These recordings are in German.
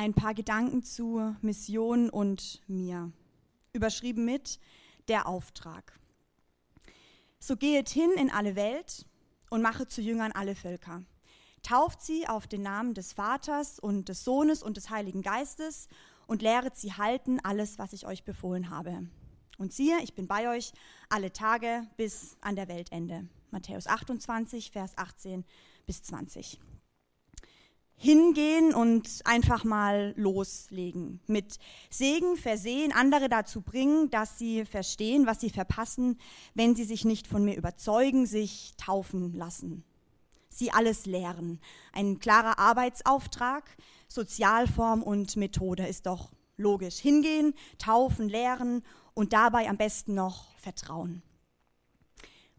ein paar Gedanken zu Mission und mir. Überschrieben mit der Auftrag. So gehet hin in alle Welt und mache zu Jüngern alle Völker. Tauft sie auf den Namen des Vaters und des Sohnes und des Heiligen Geistes und lehret sie halten alles, was ich euch befohlen habe. Und siehe, ich bin bei euch alle Tage bis an der Weltende. Matthäus 28, Vers 18 bis 20 hingehen und einfach mal loslegen. Mit Segen versehen, andere dazu bringen, dass sie verstehen, was sie verpassen, wenn sie sich nicht von mir überzeugen, sich taufen lassen. Sie alles lehren. Ein klarer Arbeitsauftrag, Sozialform und Methode ist doch logisch. Hingehen, taufen, lehren und dabei am besten noch vertrauen.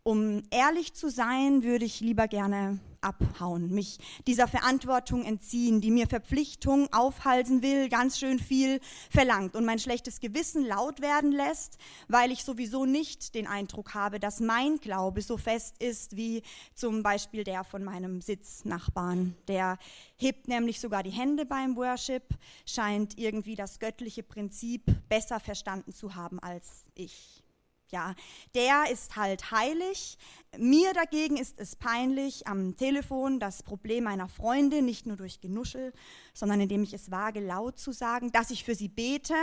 Um ehrlich zu sein, würde ich lieber gerne abhauen, mich dieser Verantwortung entziehen, die mir Verpflichtung aufhalsen will, ganz schön viel verlangt und mein schlechtes Gewissen laut werden lässt, weil ich sowieso nicht den Eindruck habe, dass mein Glaube so fest ist wie zum Beispiel der von meinem Sitznachbarn. Der hebt nämlich sogar die Hände beim Worship, scheint irgendwie das göttliche Prinzip besser verstanden zu haben als ich. Ja, der ist halt heilig. Mir dagegen ist es peinlich, am Telefon das Problem meiner Freunde nicht nur durch Genuschel, sondern indem ich es wage, laut zu sagen, dass ich für sie bete,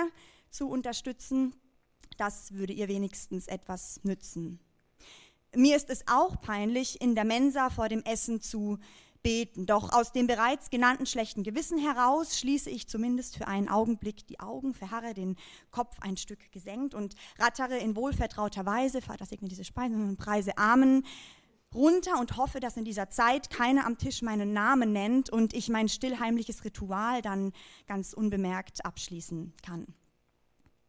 zu unterstützen. Das würde ihr wenigstens etwas nützen. Mir ist es auch peinlich, in der Mensa vor dem Essen zu beten. Doch aus dem bereits genannten schlechten Gewissen heraus schließe ich zumindest für einen Augenblick die Augen, verharre den Kopf ein Stück gesenkt und rattere in wohlvertrauter Weise, Vater segne diese Speisen und preise Amen, runter und hoffe, dass in dieser Zeit keiner am Tisch meinen Namen nennt und ich mein stillheimliches Ritual dann ganz unbemerkt abschließen kann.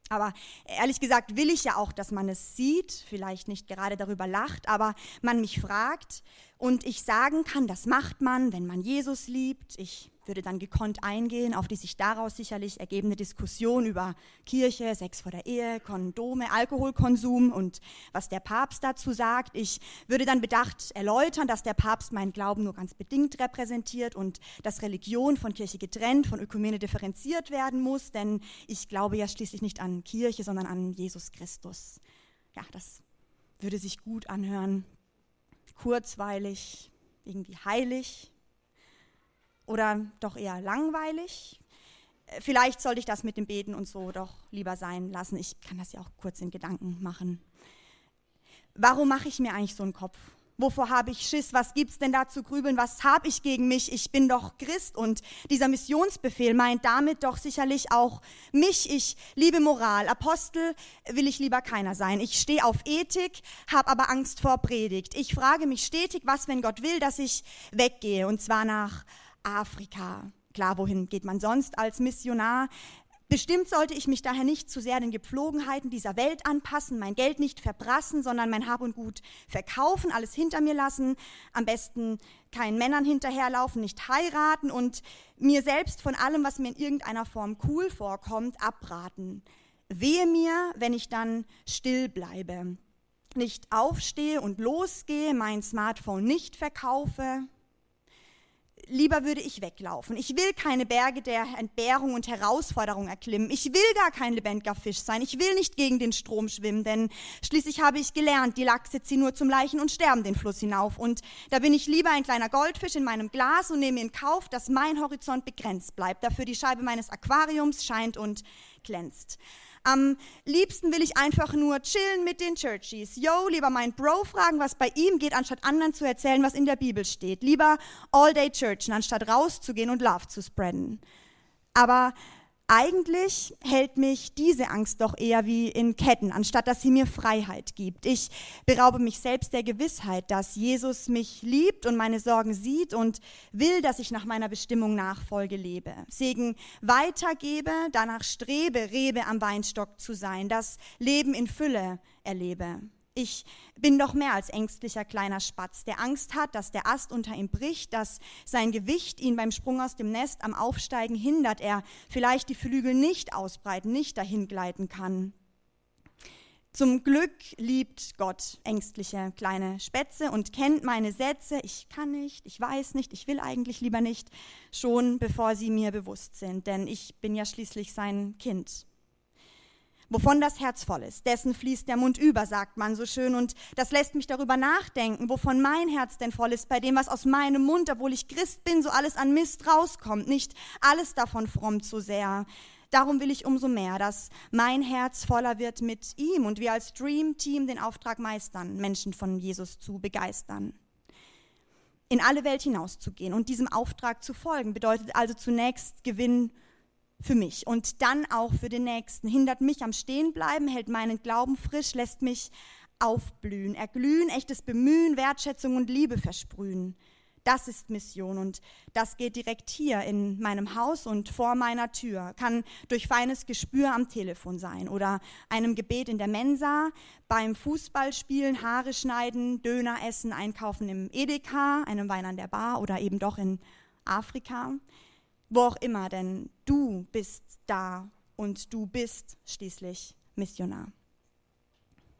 Aber ehrlich gesagt will ich ja auch, dass man es sieht, vielleicht nicht gerade darüber lacht, aber man mich fragt und ich sagen kann, das macht man, wenn man Jesus liebt. Ich würde dann gekonnt eingehen auf die sich daraus sicherlich ergebende Diskussion über Kirche, Sex vor der Ehe, Kondome, Alkoholkonsum und was der Papst dazu sagt. Ich würde dann bedacht erläutern, dass der Papst meinen Glauben nur ganz bedingt repräsentiert und dass Religion von Kirche getrennt, von Ökumene differenziert werden muss, denn ich glaube ja schließlich nicht an Kirche, sondern an Jesus Christus. Ja, das würde sich gut anhören, kurzweilig, irgendwie heilig, oder doch eher langweilig? Äh, vielleicht sollte ich das mit dem Beten und so doch lieber sein lassen. Ich kann das ja auch kurz in Gedanken machen. Warum mache ich mir eigentlich so einen Kopf? Wovor habe ich Schiss? Was gibt es denn da zu grübeln? Was habe ich gegen mich? Ich bin doch Christ und dieser Missionsbefehl meint damit doch sicherlich auch mich. Ich liebe Moral. Apostel will ich lieber keiner sein. Ich stehe auf Ethik, habe aber Angst vor Predigt. Ich frage mich stetig, was, wenn Gott will, dass ich weggehe und zwar nach Afrika. Klar, wohin geht man sonst als Missionar? Bestimmt sollte ich mich daher nicht zu sehr den Gepflogenheiten dieser Welt anpassen, mein Geld nicht verbrassen, sondern mein Hab und Gut verkaufen, alles hinter mir lassen, am besten keinen Männern hinterherlaufen, nicht heiraten und mir selbst von allem, was mir in irgendeiner Form cool vorkommt, abraten. Wehe mir, wenn ich dann still bleibe, nicht aufstehe und losgehe, mein Smartphone nicht verkaufe, lieber würde ich weglaufen. Ich will keine Berge der Entbehrung und Herausforderung erklimmen. Ich will gar kein lebendiger Fisch sein. Ich will nicht gegen den Strom schwimmen, denn schließlich habe ich gelernt, die Lachse ziehen nur zum Leichen und sterben den Fluss hinauf. Und da bin ich lieber ein kleiner Goldfisch in meinem Glas und nehme in Kauf, dass mein Horizont begrenzt bleibt, dafür die Scheibe meines Aquariums scheint und glänzt. Am liebsten will ich einfach nur chillen mit den Churchies. Yo, lieber meinen Bro fragen, was bei ihm geht, anstatt anderen zu erzählen, was in der Bibel steht. Lieber All-Day Churchen, anstatt rauszugehen und Love zu spreaden. Aber eigentlich hält mich diese Angst doch eher wie in Ketten, anstatt dass sie mir Freiheit gibt. Ich beraube mich selbst der Gewissheit, dass Jesus mich liebt und meine Sorgen sieht und will, dass ich nach meiner Bestimmung Nachfolge lebe. Segen weitergebe, danach strebe, Rebe am Weinstock zu sein, das Leben in Fülle erlebe. Ich bin doch mehr als ängstlicher kleiner Spatz, der Angst hat, dass der Ast unter ihm bricht, dass sein Gewicht ihn beim Sprung aus dem Nest am Aufsteigen hindert, er vielleicht die Flügel nicht ausbreiten, nicht dahin gleiten kann. Zum Glück liebt Gott ängstliche kleine Spätze und kennt meine Sätze, ich kann nicht, ich weiß nicht, ich will eigentlich lieber nicht, schon bevor sie mir bewusst sind, denn ich bin ja schließlich sein Kind. Wovon das Herz voll ist, dessen fließt der Mund über, sagt man so schön. Und das lässt mich darüber nachdenken, wovon mein Herz denn voll ist, bei dem, was aus meinem Mund, obwohl ich Christ bin, so alles an Mist rauskommt. Nicht alles davon frommt so sehr. Darum will ich umso mehr, dass mein Herz voller wird mit ihm und wir als Dream Team den Auftrag meistern, Menschen von Jesus zu begeistern. In alle Welt hinauszugehen und diesem Auftrag zu folgen, bedeutet also zunächst Gewinn für mich und dann auch für den Nächsten. Hindert mich am Stehenbleiben, hält meinen Glauben frisch, lässt mich aufblühen, erglühen, echtes Bemühen, Wertschätzung und Liebe versprühen. Das ist Mission und das geht direkt hier in meinem Haus und vor meiner Tür. Kann durch feines Gespür am Telefon sein oder einem Gebet in der Mensa, beim Fußballspielen, Haare schneiden, Döner essen, einkaufen im Edeka, einem Wein an der Bar oder eben doch in Afrika. Wo auch immer, denn du bist da und du bist schließlich Missionar.